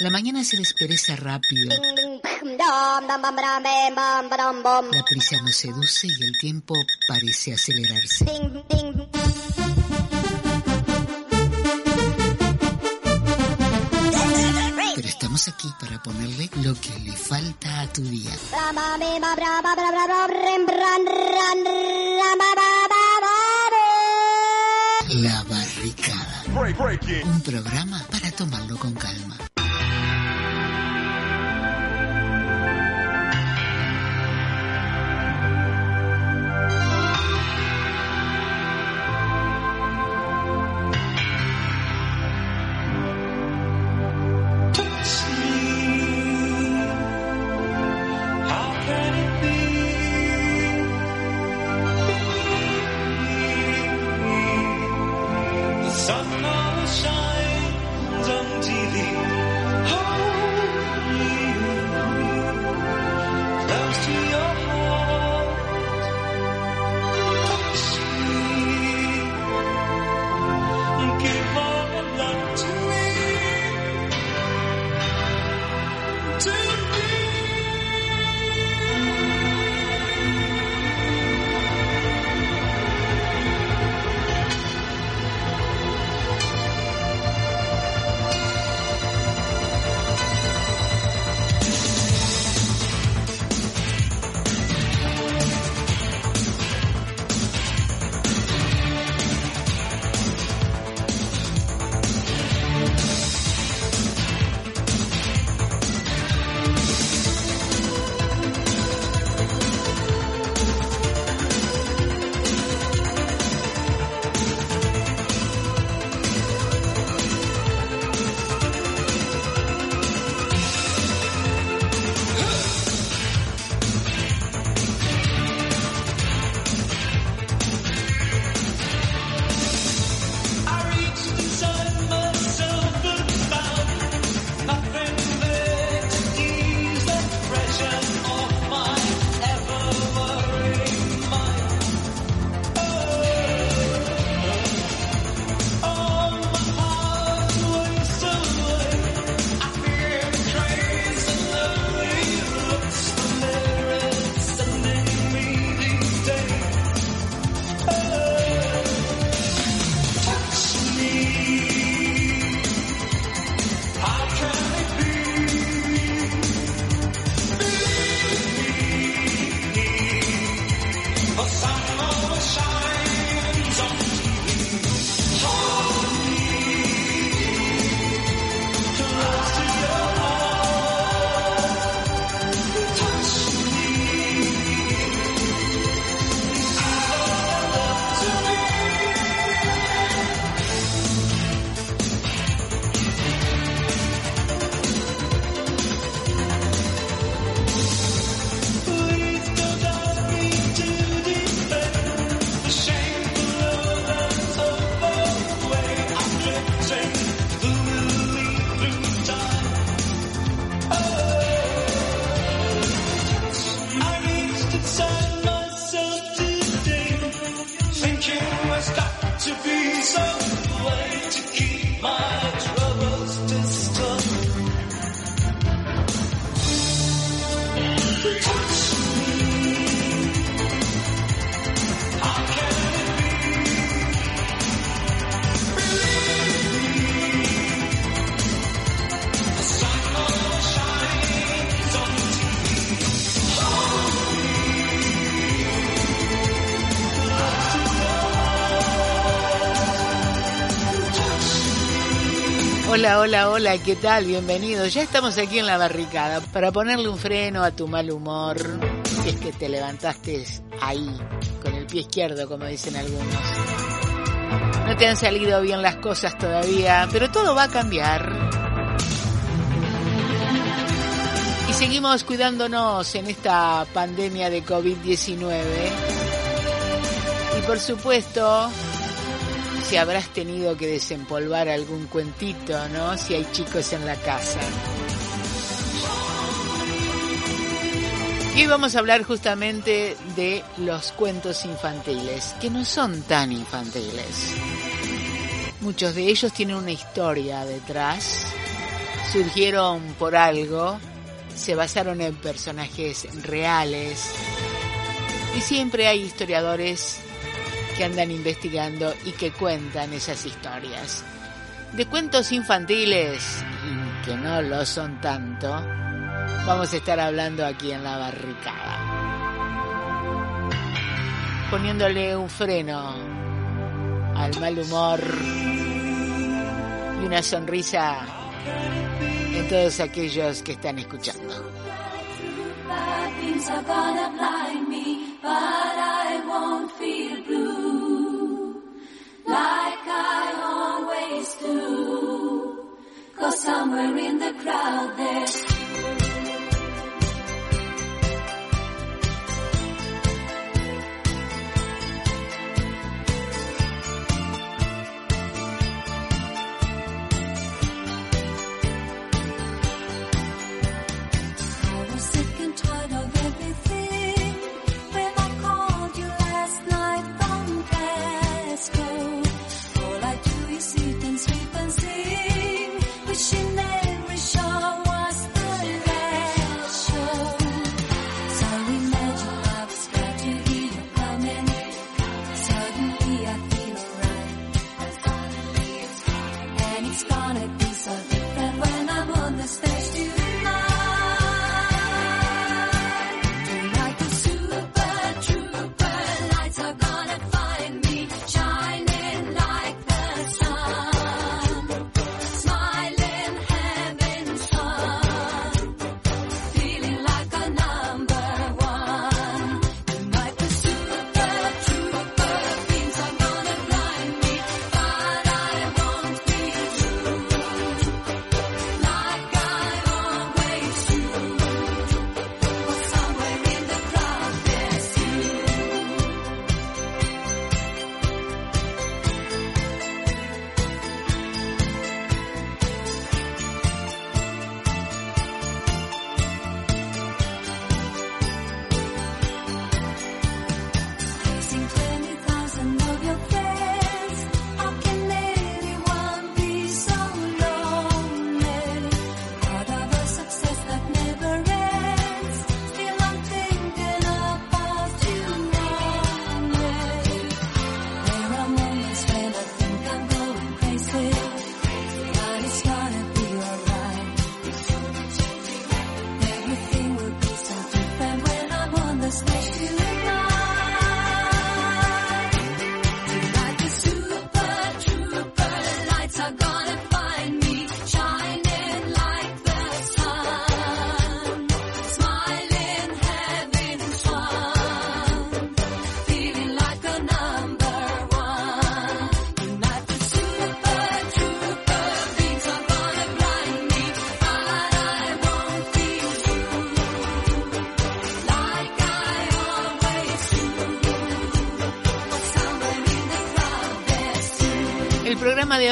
La mañana se despereza rápido. La prisa nos seduce y el tiempo parece acelerarse. Pero estamos aquí para ponerle lo que le falta a tu día. La barricada. Un programa para tomarlo con calma. Hola, hola, ¿qué tal? Bienvenido. Ya estamos aquí en la barricada para ponerle un freno a tu mal humor. Si es que te levantaste ahí, con el pie izquierdo, como dicen algunos. No te han salido bien las cosas todavía, pero todo va a cambiar. Y seguimos cuidándonos en esta pandemia de COVID-19. Y por supuesto, si habrás tenido que desempolvar algún cuentito, ¿no? Si hay chicos en la casa. Y vamos a hablar justamente de los cuentos infantiles, que no son tan infantiles. Muchos de ellos tienen una historia detrás, surgieron por algo, se basaron en personajes reales y siempre hay historiadores que andan investigando y que cuentan esas historias. De cuentos infantiles, que no lo son tanto, vamos a estar hablando aquí en la barricada. Poniéndole un freno al mal humor y una sonrisa en todos aquellos que están escuchando. Do. Cause somewhere in the crowd there's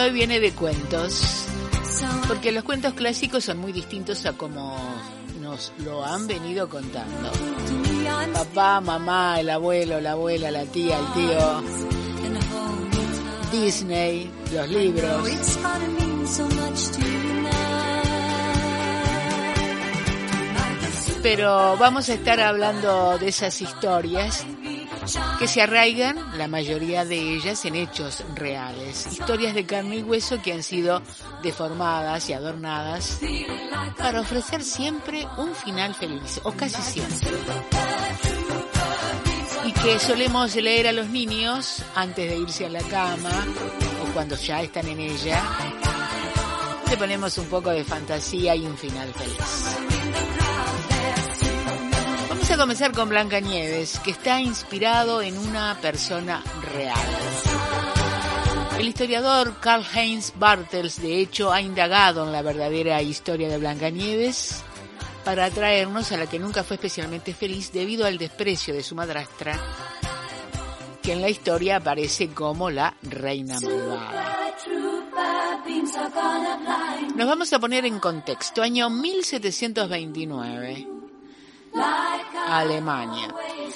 hoy viene de cuentos, porque los cuentos clásicos son muy distintos a como nos lo han venido contando. Papá, mamá, el abuelo, la abuela, la tía, el tío, Disney, los libros. Pero vamos a estar hablando de esas historias que se arraigan, la mayoría de ellas, en hechos reales, historias de carne y hueso que han sido deformadas y adornadas para ofrecer siempre un final feliz, o casi siempre. Y que solemos leer a los niños antes de irse a la cama o cuando ya están en ella. Le ponemos un poco de fantasía y un final feliz. Comenzar con Blanca Nieves, que está inspirado en una persona real. El historiador Karl Heinz Bartels, de hecho, ha indagado en la verdadera historia de Blanca Nieves para atraernos a la que nunca fue especialmente feliz debido al desprecio de su madrastra, que en la historia aparece como la reina malvada. Nos vamos a poner en contexto, año 1729. Alemania.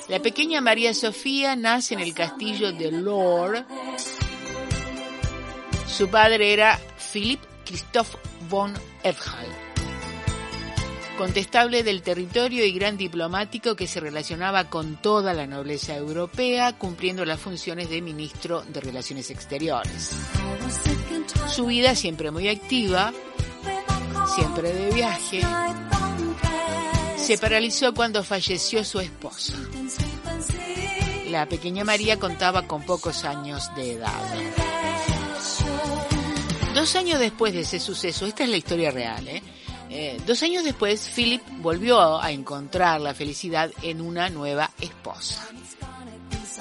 La pequeña María Sofía nace en el castillo de Lohr. Su padre era Philipp Christoph von Edhal, contestable del territorio y gran diplomático que se relacionaba con toda la nobleza europea, cumpliendo las funciones de ministro de Relaciones Exteriores. Su vida siempre muy activa, siempre de viaje, se paralizó cuando falleció su esposo. La pequeña María contaba con pocos años de edad. Dos años después de ese suceso, esta es la historia real, ¿eh? Eh, dos años después, Philip volvió a encontrar la felicidad en una nueva esposa.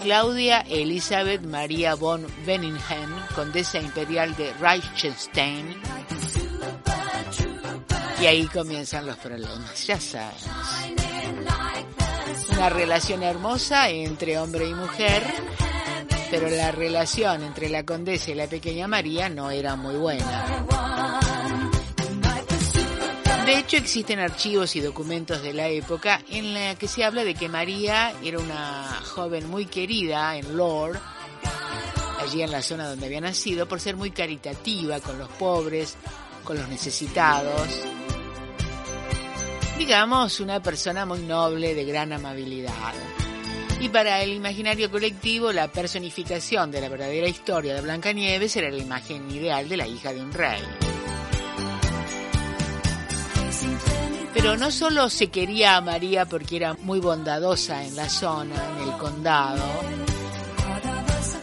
Claudia Elizabeth María von Benningham, condesa imperial de Reichenstein. Y ahí comienzan los problemas, ya sabes. Una relación hermosa entre hombre y mujer, pero la relación entre la condesa y la pequeña María no era muy buena. De hecho, existen archivos y documentos de la época en la que se habla de que María era una joven muy querida en Lord, allí en la zona donde había nacido, por ser muy caritativa con los pobres, con los necesitados. Digamos, una persona muy noble, de gran amabilidad. Y para el imaginario colectivo, la personificación de la verdadera historia de Blancanieves era la imagen ideal de la hija de un rey. Pero no solo se quería a María porque era muy bondadosa en la zona, en el condado,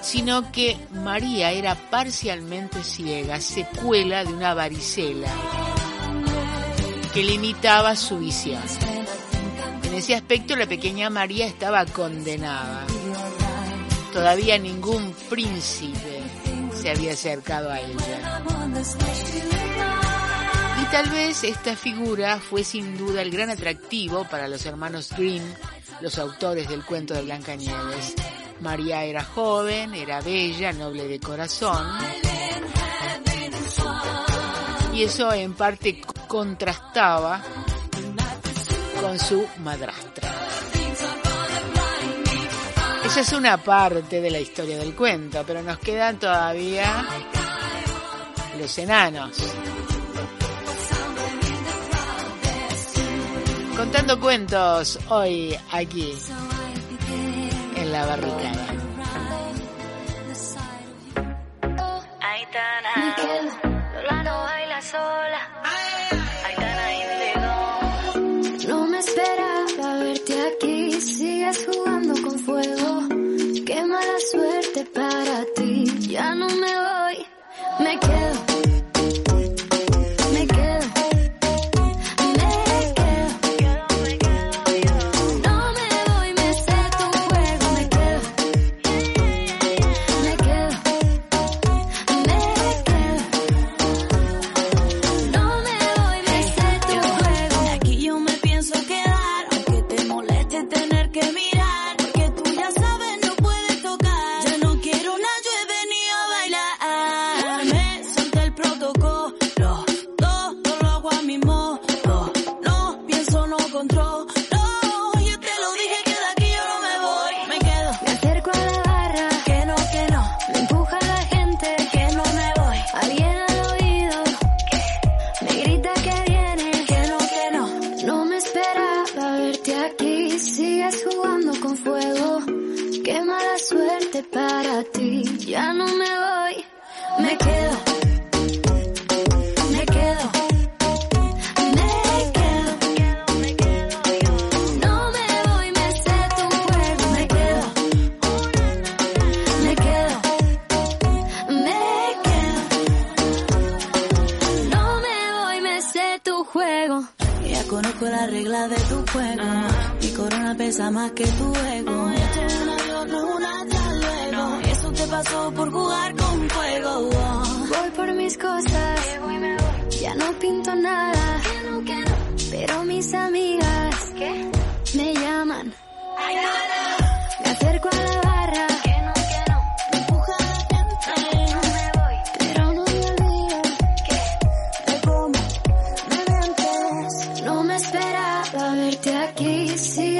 sino que María era parcialmente ciega, secuela de una varicela que limitaba su visión. En ese aspecto la pequeña María estaba condenada. Todavía ningún príncipe se había acercado a ella. Y tal vez esta figura fue sin duda el gran atractivo para los hermanos Grimm, los autores del cuento de Blancanieves. María era joven, era bella, noble de corazón. Y eso en parte contrastaba con su madrastra. Esa es una parte de la historia del cuento, pero nos quedan todavía los enanos. Contando cuentos hoy aquí en la barricada. No me esperaba verte aquí, sigues jugando con fuego. Qué mala suerte para ti, ya no me voy, me quedo.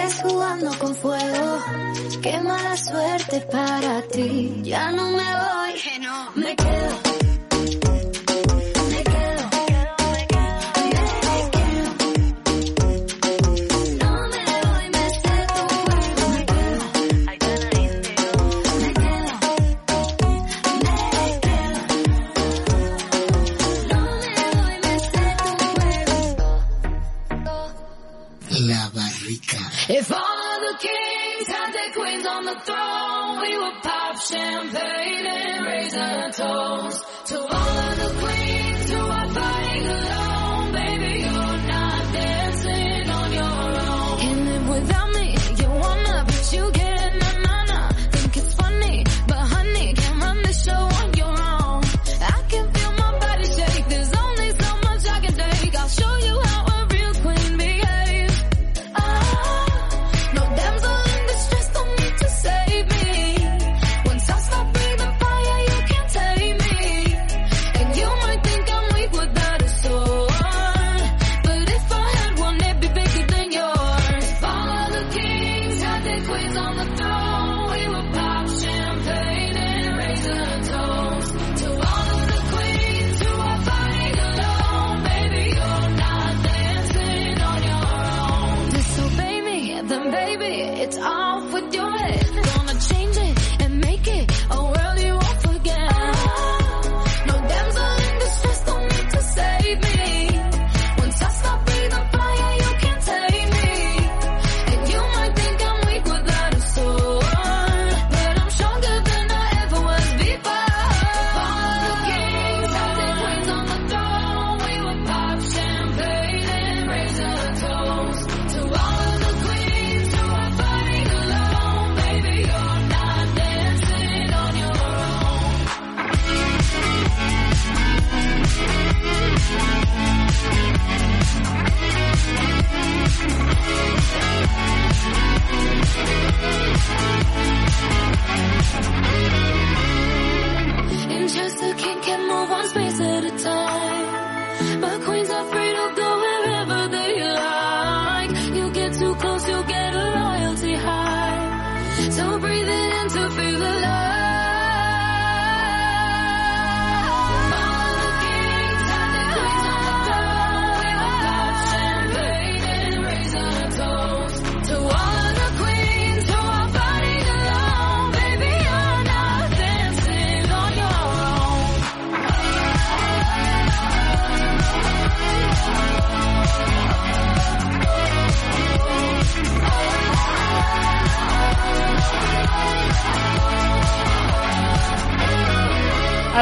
estés jugando con fuego. Qué mala suerte para ti. Ya no me voy, me quedo.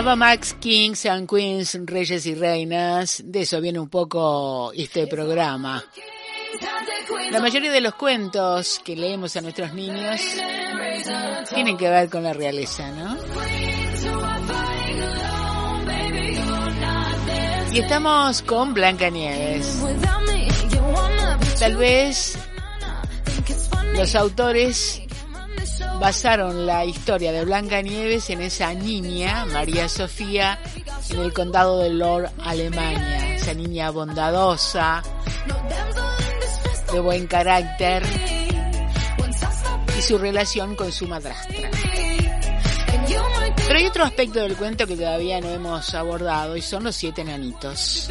Ava Max, Kings and Queens, Reyes y Reinas, de eso viene un poco este programa. La mayoría de los cuentos que leemos a nuestros niños tienen que ver con la realeza, ¿no? Y estamos con Blanca Nieves. Tal vez los autores basaron la historia de Blanca Nieves en esa niña, María Sofía, en el condado de Lord, Alemania. Esa niña bondadosa, de buen carácter y su relación con su madrastra. Pero hay otro aspecto del cuento que todavía no hemos abordado y son los siete enanitos.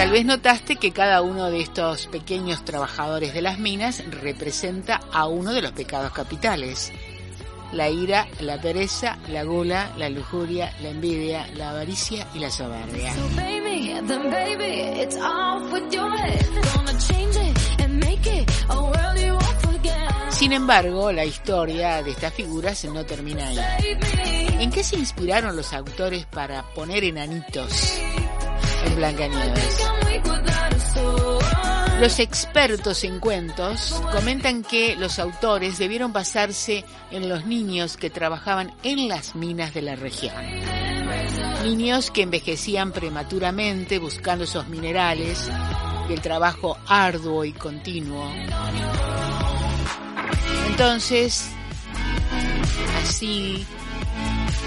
Tal vez notaste que cada uno de estos pequeños trabajadores de las minas representa a uno de los pecados capitales. La ira, la pereza, la gula, la lujuria, la envidia, la avaricia y la soberbia. Sin embargo, la historia de estas figuras no termina ahí. ¿En qué se inspiraron los autores para poner enanitos en Blancanieves? Los expertos en cuentos comentan que los autores debieron basarse en los niños que trabajaban en las minas de la región. Niños que envejecían prematuramente buscando esos minerales y el trabajo arduo y continuo. Entonces, así,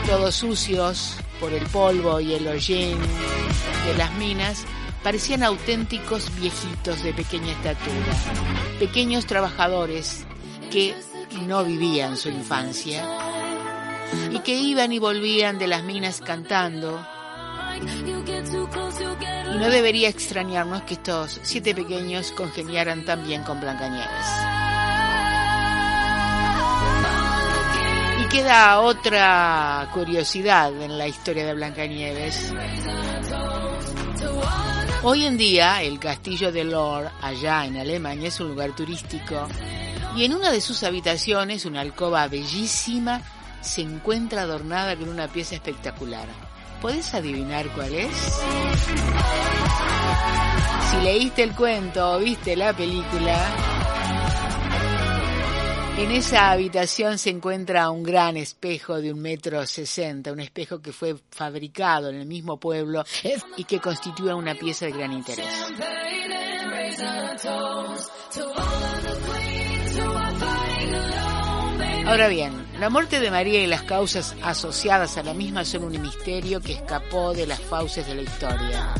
todos sucios por el polvo y el hollín de las minas, parecían auténticos viejitos de pequeña estatura, pequeños trabajadores que no vivían su infancia y que iban y volvían de las minas cantando. Y no debería extrañarnos que estos siete pequeños congeniaran también con Blancanieves. Queda otra curiosidad en la historia de Blancanieves. Hoy en día el castillo de Lord allá en Alemania es un lugar turístico Y en una de sus habitaciones, una alcoba bellísima, se encuentra adornada con una pieza espectacular. ¿Podés adivinar cuál es? Si leíste el cuento o viste la película, en esa habitación se encuentra un gran espejo de un metro sesenta, un espejo que fue fabricado en el mismo pueblo y que constituye una pieza de gran interés. Ahora bien, la muerte de María y las causas asociadas a la misma son un misterio que escapó de las fauces de la historia.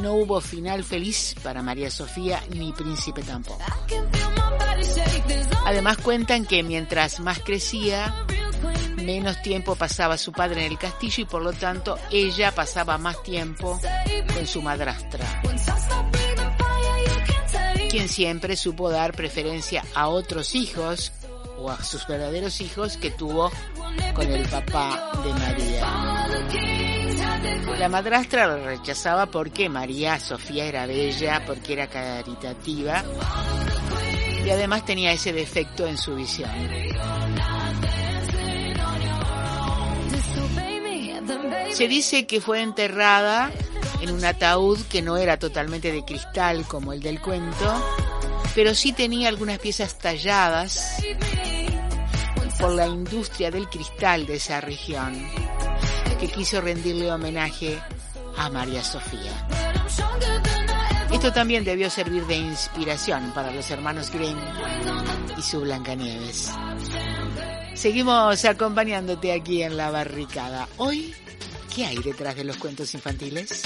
No hubo final feliz para María Sofía ni príncipe tampoco. Además cuentan que mientras más crecía, menos tiempo pasaba su padre en el castillo y por lo tanto ella pasaba más tiempo con su madrastra, quien siempre supo dar preferencia a otros hijos o a sus verdaderos hijos que tuvo con el papá de María. La madrastra lo rechazaba porque María Sofía era bella, porque era caritativa y además tenía ese defecto en su visión. Se dice que fue enterrada en un ataúd que no era totalmente de cristal como el del cuento, pero sí tenía algunas piezas talladas por la industria del cristal de esa región, que quiso rendirle homenaje a María Sofía. Esto también debió servir de inspiración para los hermanos Grimm y su Blancanieves. Seguimos acompañándote aquí en la barricada. Hoy, ¿qué hay detrás de los cuentos infantiles?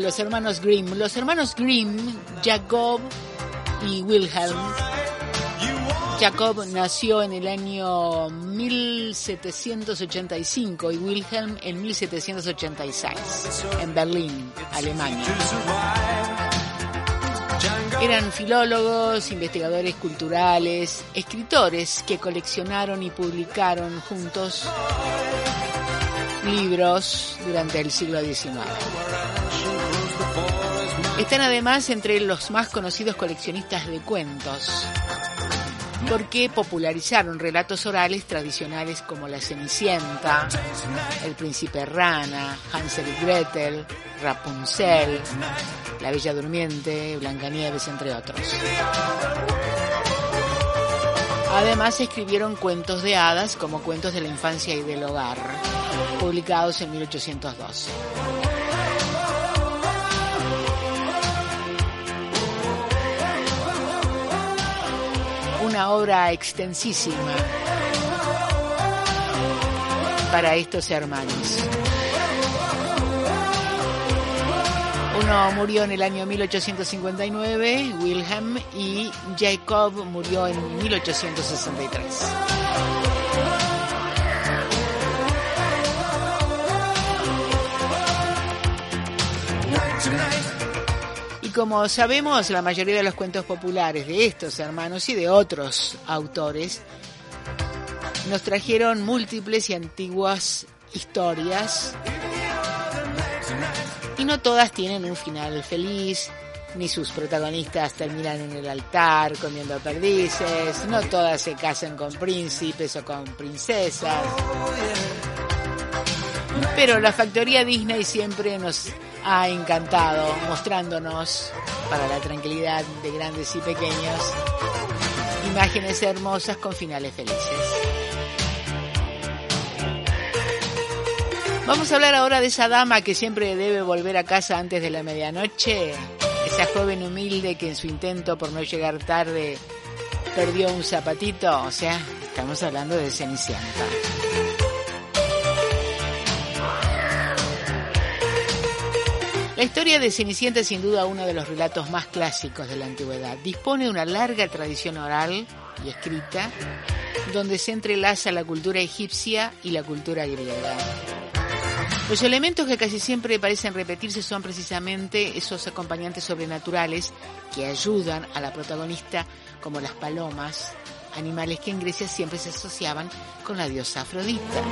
Los hermanos Grimm. Los hermanos Grimm, Jacob y Wilhelm. Jacob nació en el año 1785 y Wilhelm en 1786 en Berlín, Alemania. Eran filólogos, investigadores culturales, escritores que coleccionaron y publicaron juntos libros durante el siglo XIX. Están además entre los más conocidos coleccionistas de cuentos. porque popularizaron relatos orales tradicionales como La Cenicienta, El Príncipe Rana, Hansel y Gretel, Rapunzel, La Bella Durmiente, Blancanieves, entre otros. Además escribieron cuentos de hadas como Cuentos de la Infancia y del Hogar, publicados en 1812. Una obra extensísima para estos hermanos. Uno murió en el año 1859, Wilhelm, y Jacob murió en 1863. Y como sabemos, la mayoría de los cuentos populares de estos hermanos y de otros autores nos trajeron múltiples y antiguas historias y no todas tienen un final feliz, ni sus protagonistas terminan en el altar comiendo perdices, no todas se casan con príncipes o con princesas. Pero la factoría Disney siempre nos ha encantado, mostrándonos, para la tranquilidad de grandes y pequeños, imágenes hermosas con finales felices. Vamos a hablar ahora de esa dama que siempre debe volver a casa antes de la medianoche, esa joven humilde que en su intento por no llegar tarde perdió un zapatito, o sea, estamos hablando de Cenicienta. La historia de Cenicienta es sin duda uno de los relatos más clásicos de la antigüedad. Dispone de una larga tradición oral y escrita donde se entrelaza la cultura egipcia y la cultura griega. Los elementos que casi siempre parecen repetirse son precisamente esos acompañantes sobrenaturales que ayudan a la protagonista, como las palomas, animales que en Grecia siempre se asociaban con la diosa Afrodita.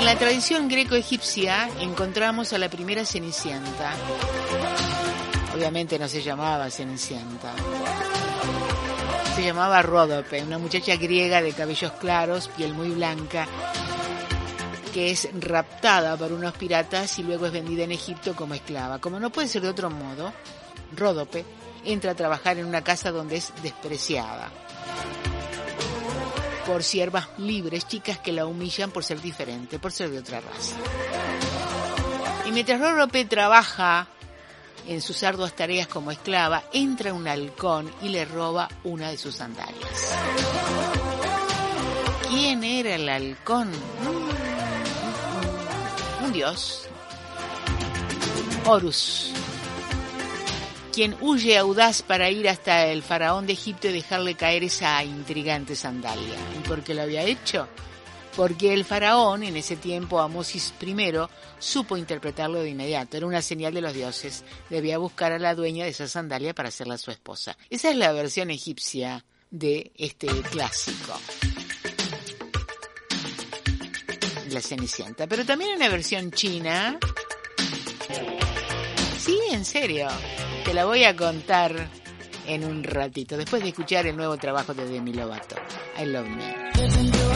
En la tradición greco-egipcia encontramos a la primera Cenicienta. Obviamente no se llamaba Cenicienta. Se llamaba Ródope, una muchacha griega de cabellos claros, piel muy blanca, que es raptada por unos piratas y luego es vendida en Egipto como esclava. Como no puede ser de otro modo, Ródope entra a trabajar en una casa donde es despreciada por siervas libres, chicas que la humillan por ser diferente, por ser de otra raza. Y mientras Ródope trabaja en sus arduas tareas como esclava, entra un halcón y le roba una de sus sandalias. ¿Quién era el halcón? Un dios. Horus. Quien huye audaz para ir hasta el faraón de Egipto y dejarle caer esa intrigante sandalia. ¿Y por qué lo había hecho? Porque el faraón, en ese tiempo Amosis I, supo interpretarlo de inmediato. Era una señal de los dioses. Debía buscar a la dueña de esa sandalia para hacerla su esposa. Esa es la versión egipcia de este clásico. La Cenicienta. Pero también una versión china. Sí, en serio. Te la voy a contar en un ratito, después de escuchar el nuevo trabajo de Demi Lovato. I love me.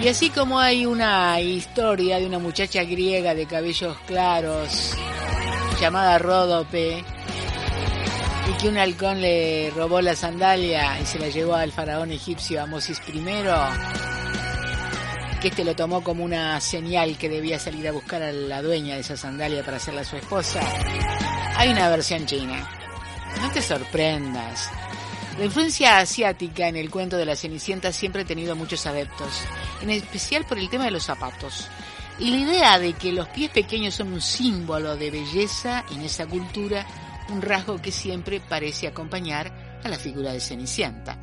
Y así como hay una historia de una muchacha griega de cabellos claros llamada Ródope y que un halcón le robó la sandalia y se la llevó al faraón egipcio Amosis I, que este lo tomó como una señal que debía salir a buscar a la dueña de esa sandalia para hacerla su esposa. Hay una versión china. No te sorprendas. La influencia asiática en el cuento de la Cenicienta siempre ha tenido muchos adeptos, en especial por el tema de los zapatos. Y la idea de que los pies pequeños son un símbolo de belleza en esa cultura, un rasgo que siempre parece acompañar a la figura de Cenicienta.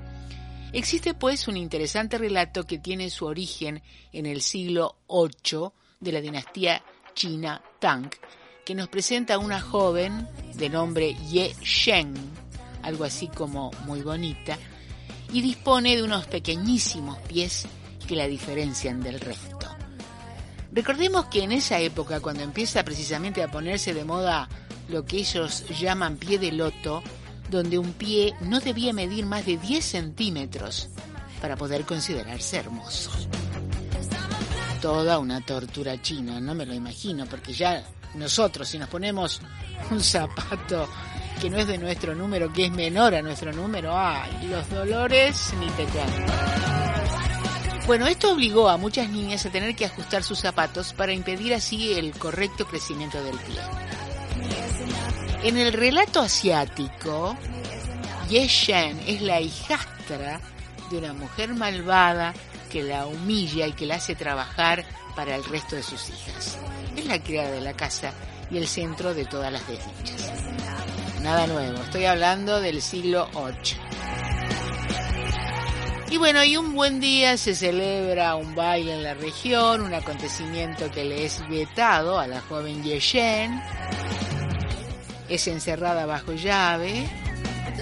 Existe pues un interesante relato que tiene su origen en el siglo VIII de la dinastía china Tang, que nos presenta a una joven de nombre Ye Shen, algo así como muy bonita, y dispone de unos pequeñísimos pies que la diferencian del resto. Recordemos que en esa época, cuando empieza precisamente a ponerse de moda lo que ellos llaman pie de loto, donde un pie no debía medir más de 10 centímetros para poder considerarse hermoso. Toda una tortura china, no me lo imagino, porque ya nosotros si nos ponemos un zapato que no es de nuestro número, que es menor a nuestro número, ay, los dolores ni te cuento. Bueno, esto obligó a muchas niñas a tener que ajustar sus zapatos para impedir así el correcto crecimiento del pie. En el relato asiático, Ye Shen es la hijastra de una mujer malvada que la humilla y que la hace trabajar para el resto de sus hijas. Es la criada de la casa y el centro de todas las desdichas. Nada nuevo, estoy hablando del siglo VIII. Y bueno, y un buen día se celebra un baile en la región, un acontecimiento que le es vetado a la joven Yeshen. Es encerrada bajo llave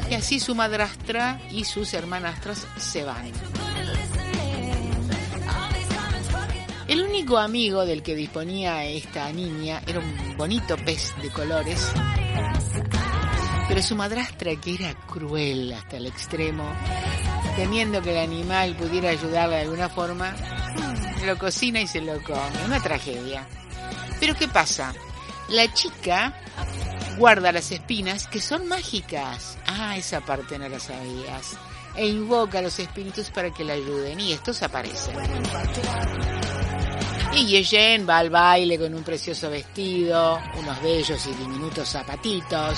y así su madrastra y sus hermanastras se van. El único amigo del que disponía esta niña era un bonito pez de colores, pero su madrastra, que era cruel hasta el extremo, temiendo que el animal pudiera ayudarle de alguna forma, lo cocina y se lo come. Una tragedia. Pero ¿qué pasa? La chica guarda las espinas que son mágicas. Ah, esa parte no la sabías. E invoca a los espíritus para que la ayuden y estos aparecen. Y Yeyen va al baile con un precioso vestido, unos bellos y diminutos zapatitos,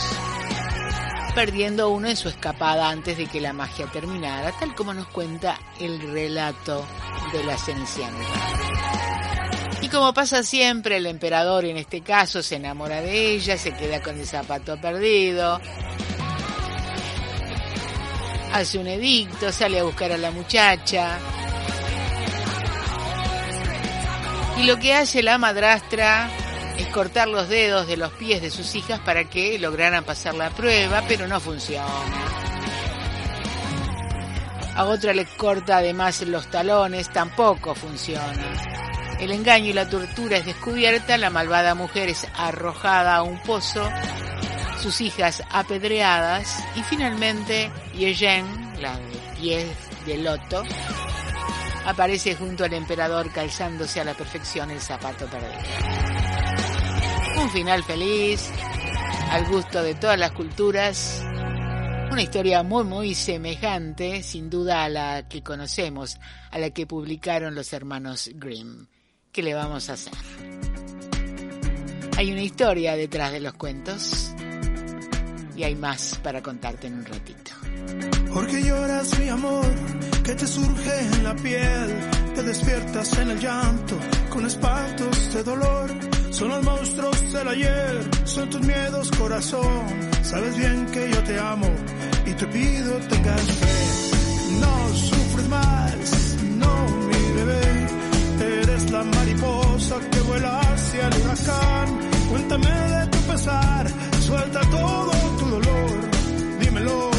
perdiendo uno en su escapada antes de que la magia terminara, tal como nos cuenta el relato de la Cenicienta. Y como pasa siempre, el emperador en este caso se enamora de ella, se queda con el zapato perdido, hace un edicto, sale a buscar a la muchacha. Y lo que hace la madrastra es cortar los dedos de los pies de sus hijas para que lograran pasar la prueba, pero no funciona. A otra le corta además los talones, tampoco funciona. El engaño y la tortura es descubierta, la malvada mujer es arrojada a un pozo, sus hijas apedreadas y finalmente Yeyen, la pies de loto, aparece junto al emperador calzándose a la perfección el zapato perdido. Un final feliz, al gusto de todas las culturas, una historia muy muy semejante, sin duda a la que conocemos, a la que publicaron los hermanos Grimm. ¿Qué le vamos a hacer? Hay una historia detrás de los cuentos y hay más para contarte en un ratito. Porque lloras mi amor, que te surge en la piel, te despiertas en el llanto, con espantos de dolor. Son los monstruos del ayer, son tus miedos corazón. Sabes bien que yo te amo y te pido tengas fe. No sufres más, no mi bebé. Eres la mariposa que vuela hacia el huracán. Cuéntame de tu pesar, suelta todo tu dolor, dímelo.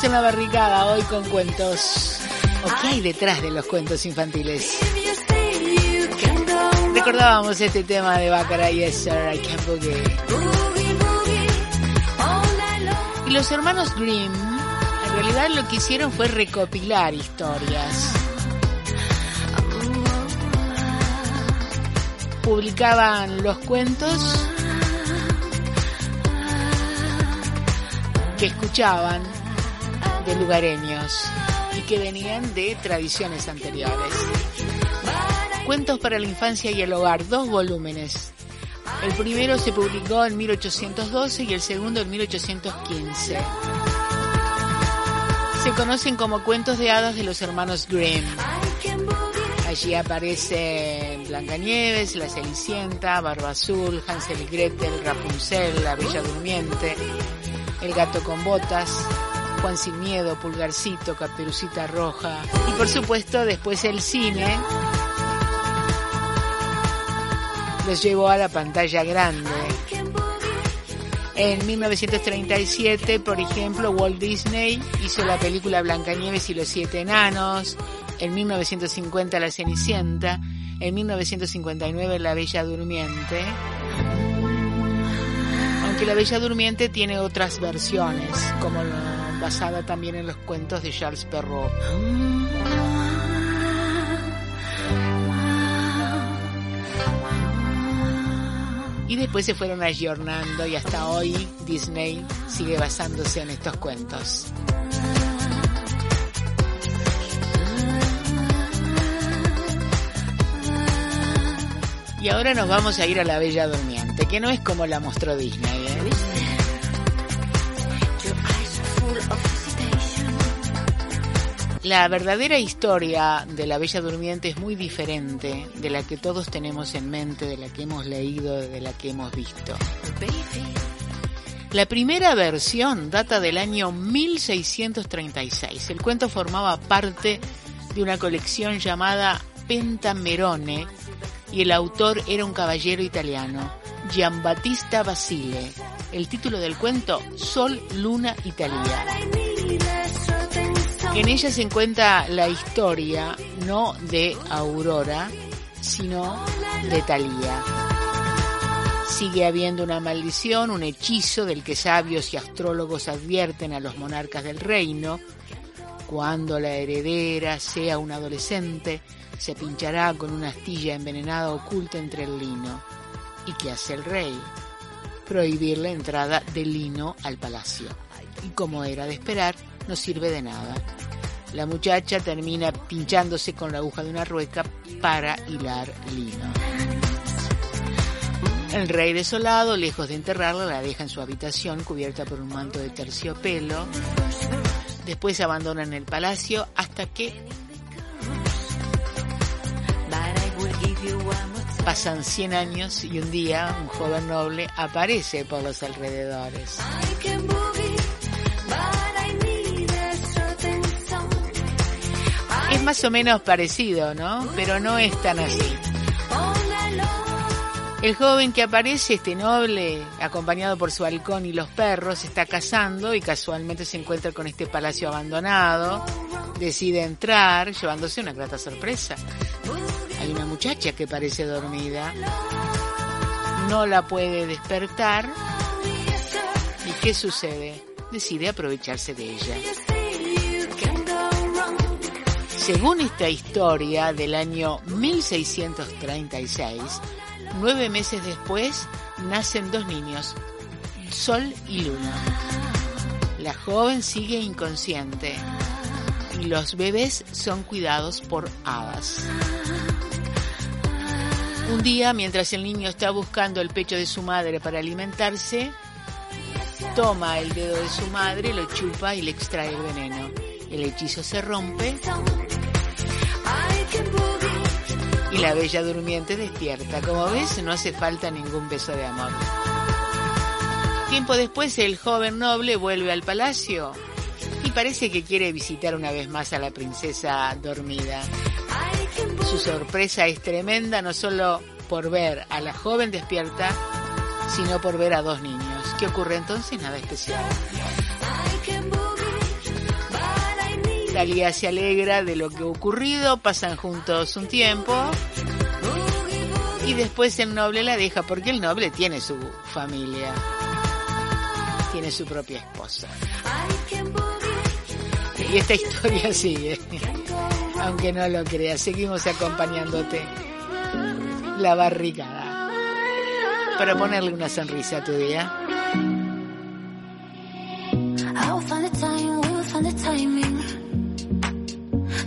En la barricada hoy con cuentos. ¿O qué hay detrás de los cuentos infantiles? Recordábamos este tema de Baccarat, Yes Sir, I Can Boogie. Y los hermanos Grimm, en realidad lo que hicieron fue recopilar historias. Publicaban los cuentos que escuchaban de lugareños y que venían de tradiciones anteriores. Cuentos para la infancia y el hogar, dos volúmenes. El primero se publicó en 1812 y el segundo en 1815. Se conocen como cuentos de hadas de los hermanos Grimm. Allí aparecen Blancanieves, la Cenicienta, Barba Azul, Hansel y Gretel, Rapunzel, la Bella Durmiente, el gato con botas, Juan sin miedo, Pulgarcito, Caperucita Roja. Y por supuesto después el cine. Los llevó a la pantalla grande. En 1937, por ejemplo, Walt Disney hizo la película Blancanieves y los siete enanos, en 1950 La Cenicienta, en 1959 La Bella Durmiente. Aunque La Bella Durmiente tiene otras versiones, como la- basada también en los cuentos de Charles Perrault. Y después se fueron ayornando y hasta hoy Disney sigue basándose en estos cuentos. Y ahora nos vamos a ir a la Bella Durmiente, que no es como la mostró Disney. ¿eh? La verdadera historia de la Bella Durmiente es muy diferente de la que todos tenemos en mente, de la que hemos leído, de la que hemos visto. La primera versión data del año 1636. El cuento formaba parte de una colección llamada Pentamerone y el autor era un caballero italiano, Giambattista Basile. El título del cuento, Sol, Luna, Italia. En ella se encuentra la historia no de Aurora, sino de Talía. Sigue habiendo una maldición, un hechizo del que sabios y astrólogos advierten a los monarcas del reino. Cuando la heredera sea una adolescente, se pinchará con una astilla envenenada oculta entre el lino. ¿Y qué hace el rey? Prohibir la entrada de lino al palacio. Y como era de esperar, no sirve de nada. La muchacha termina pinchándose con la aguja de una rueca para hilar lino. El rey desolado, lejos de enterrarla, la deja en su habitación cubierta por un manto de terciopelo. Después abandonan el palacio hasta que pasan 100 años y un día un joven noble aparece por los alrededores. Más o menos parecido, ¿no? Pero no es tan así. El joven que aparece, este noble, acompañado por su halcón y los perros, está cazando y casualmente se encuentra con este palacio abandonado. Decide entrar, llevándose una grata sorpresa. Hay una muchacha que parece dormida. No la puede despertar. ¿Y qué sucede? Decide aprovecharse de ella. Según esta historia del año 1636, nueve meses después nacen dos niños, Sol y Luna. La joven sigue inconsciente y los bebés son cuidados por hadas. Un día, mientras el niño está buscando el pecho de su madre para alimentarse, toma el dedo de su madre, lo chupa y le extrae el veneno. El hechizo se rompe y la bella durmiente despierta. Como ves, no hace falta ningún beso de amor. Tiempo después, el joven noble vuelve al palacio y parece que quiere visitar una vez más a la princesa dormida. Su sorpresa es tremenda no solo por ver a la joven despierta, sino por ver a dos niños. ¿Qué ocurre entonces? Nada especial. Talía se alegra de lo que ha ocurrido, pasan juntos un tiempo y después el noble la deja porque el noble tiene su familia, tiene su propia esposa. Y esta historia sigue, aunque no lo creas, seguimos acompañándote. La barricada, para ponerle una sonrisa a tu día.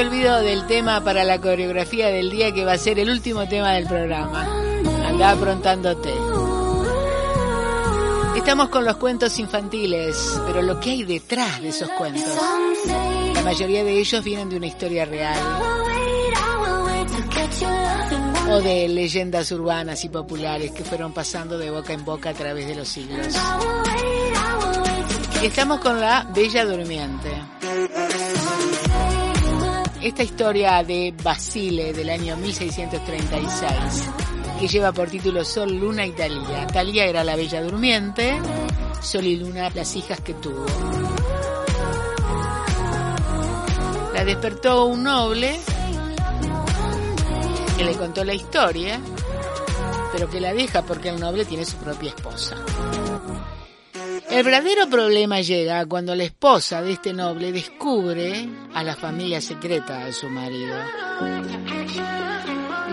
olvido del tema para la coreografía del día que va a ser el último tema del programa. Andá aprontándote. Estamos con los cuentos infantiles, pero lo que hay detrás de esos cuentos. La mayoría de ellos vienen de una historia real o de leyendas urbanas y populares que fueron pasando de boca en boca a través de los siglos. Estamos con la Bella Durmiente. Esta historia de Basile del año 1636, que lleva por título Sol, Luna y Talía. Talía era la Bella Durmiente, Sol y Luna las hijas que tuvo. La despertó un noble que le contó la historia, pero que la deja porque el noble tiene su propia esposa. El verdadero problema llega cuando la esposa de este noble descubre a la familia secreta de su marido.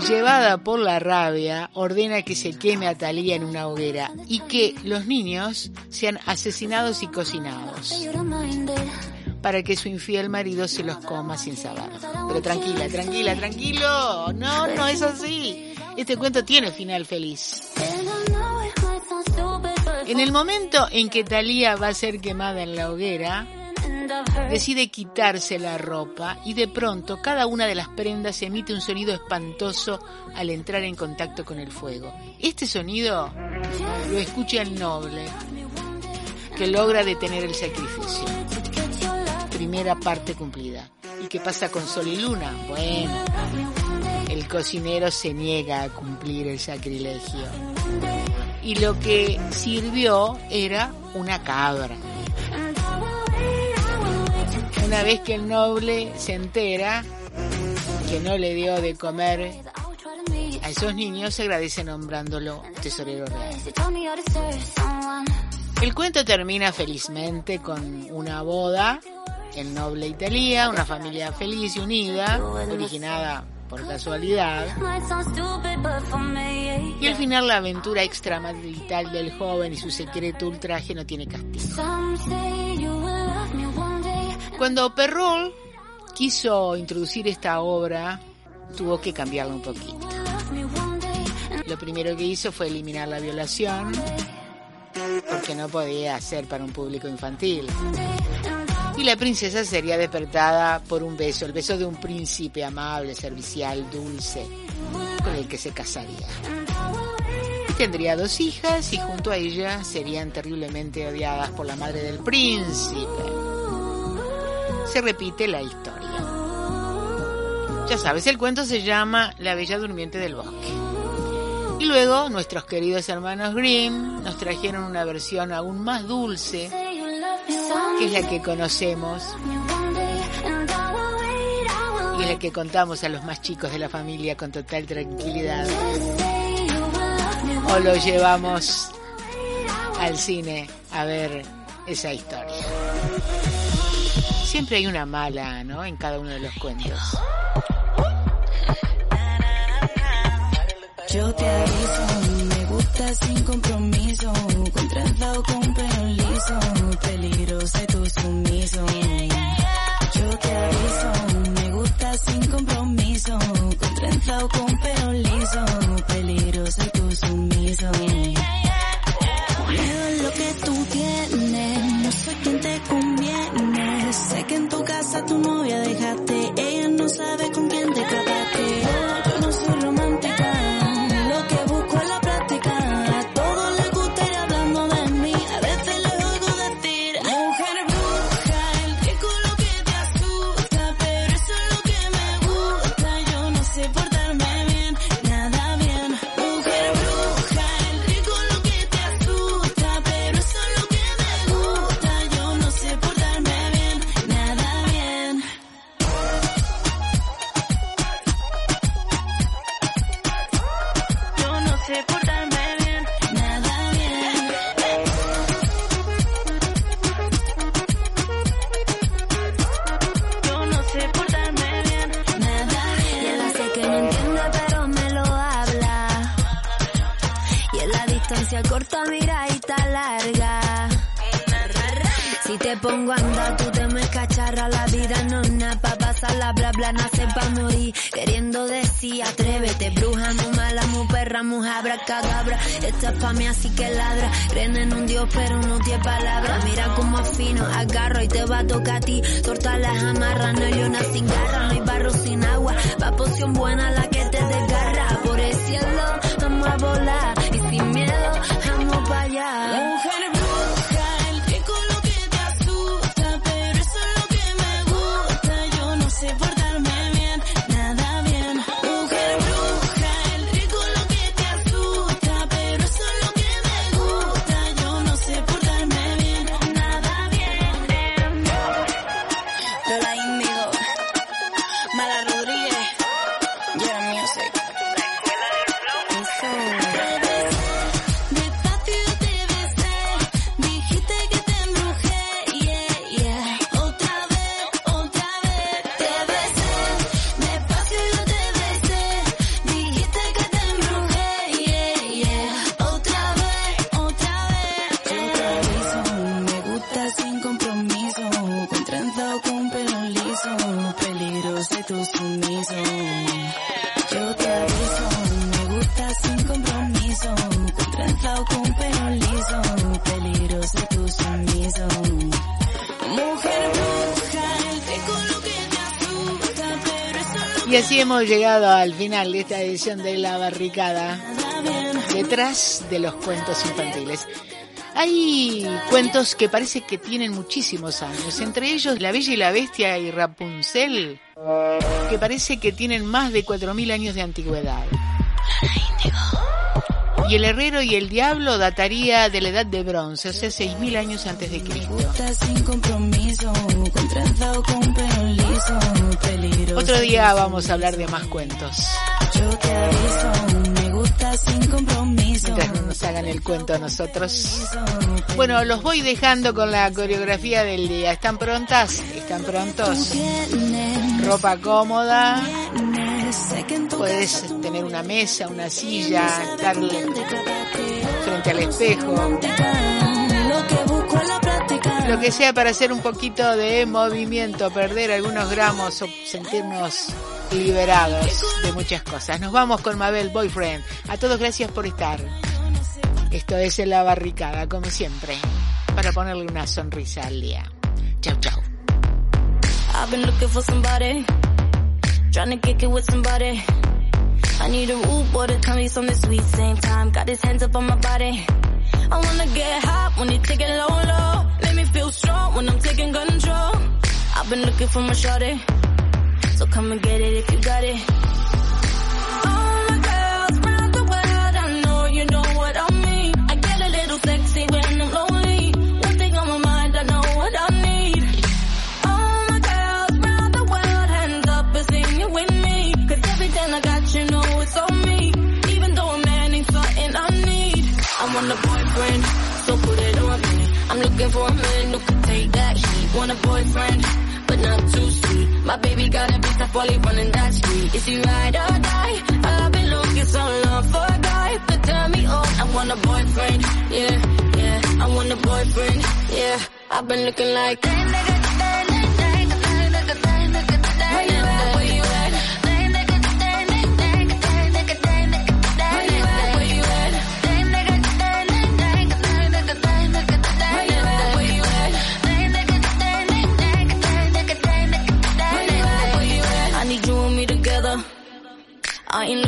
Llevada por la rabia, ordena que se queme a Talía en una hoguera y que los niños sean asesinados y cocinados para que su infiel marido se los coma sin saber. Pero tranquila, tranquila, tranquilo. No, no es así. Este cuento tiene final feliz. En el momento en que Talía va a ser quemada en la hoguera, decide quitarse la ropa y de pronto cada una de las prendas emite un sonido espantoso al entrar en contacto con el fuego. Este sonido lo escucha el noble, que logra detener el sacrificio. Primera parte cumplida. ¿Y qué pasa con Sol y Luna? Bueno, el cocinero se niega a cumplir el sacrilegio. Y lo que sirvió era una cabra. Una vez que el noble se entera que no le dio de comer a esos niños, se agradece nombrándolo tesorero real. El cuento termina felizmente con una boda en noble Italia, una familia feliz y unida, originada por casualidad. Y al final la aventura extramarital del joven y su secreto ultraje no tiene castigo. Cuando Perrault quiso introducir esta obra, tuvo que cambiarla un poquito. Lo primero que hizo fue eliminar la violación que no podía ser para un público infantil. Y la princesa sería despertada por un beso, el beso de un príncipe amable, servicial, dulce, con el que se casaría. Tendría dos hijas y junto a ella serían terriblemente odiadas por la madre del príncipe. Se repite la historia. Ya sabes, el cuento se llama La Bella Durmiente del Bosque. Y luego nuestros queridos hermanos Grimm nos trajeron una versión aún más dulce, que es la que conocemos y es la que contamos a los más chicos de la familia con total tranquilidad. O lo llevamos al cine a ver esa historia. Siempre hay una mala, ¿no? En cada uno de los cuentos. Gusta sin compromiso, con trenza o con pelo liso, peligroso y tu sumiso. Yo te aviso, me gusta sin compromiso, con trenza o con pelo liso, peligroso y tu sumiso. Veo lo que tú tienes, no soy quien te conviene, sé que en tu casa tu novia dejaste, ella no sabe con quién te casaste. Distancia corta, mira y está larga. Si te pongo a andar, tú te me cacharra la vida, no es nada pa' pasarla, bla bla, nace pa' morir. Queriendo decir, atrévete, bruja, muy mala, muy perra, muy abracadabra. Esta es pa' mí, así que ladra. Creen en un dios, pero no tiene palabra. Mira como afino, agarro y te va a tocar a ti. Torta las amarras, no hay una sin garra, no hay barro sin agua. Va poción buena la que te desgarra. Por el cielo, vamos a volar. Y sin miedo, vamos para Y así hemos llegado al final de esta edición de La Barricada, detrás de los cuentos infantiles. Hay cuentos que parece que tienen muchísimos años, entre ellos La Bella y la Bestia y Rapunzel, que parece que tienen más de 4.000 años de antigüedad. Y El Herrero y el Diablo dataría de la Edad de Bronce, o sea, 6.000 años antes de Cristo. Otro día vamos a hablar de más cuentos, mientras no nos hagan el cuento a nosotros. Bueno, los voy dejando con la coreografía del día. ¿Están prontas? ¿Están prontos? Ropa cómoda, en puedes tener una mesa, una silla, estar frente al espejo, Lo que sea para hacer un poquito de movimiento, perder algunos gramos o sentirnos liberados de muchas cosas. Nos vamos con Mabel Boyfriend. A todos gracias por estar. Esto es La Barricada, como siempre, para ponerle una sonrisa al día. Chau, chau. I've been looking for somebody, trying to kick it with somebody. I need a boy to tell me something sweet. Same time, got his hands up on my body. I wanna get hot when he take it low, low. Make me feel strong when I'm taking control. I've been looking for my shorty, so come and get it if you got it. Want a boyfriend, so put it on me. I'm looking for a man who can take that heat. Want a boyfriend, but not too sweet. My baby got a bitch that's probably running that street. Is he ride or die? I've been looking so long for a guy to turn me on. I want a boyfriend, yeah, yeah. I want a boyfriend, yeah. I've been looking like. Where you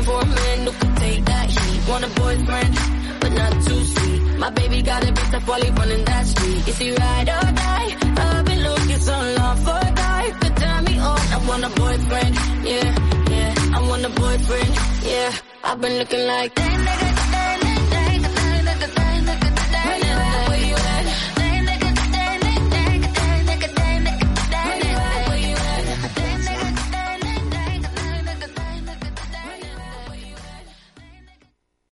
Looking for a man who can take that heat. Want a boyfriend, but not too sweet. My baby got a bitch that's probably running that street. Is he ride or die? I've been looking so long for a guy to turn me on. I want a boyfriend, yeah, yeah. I want a boyfriend, yeah. I've been looking like.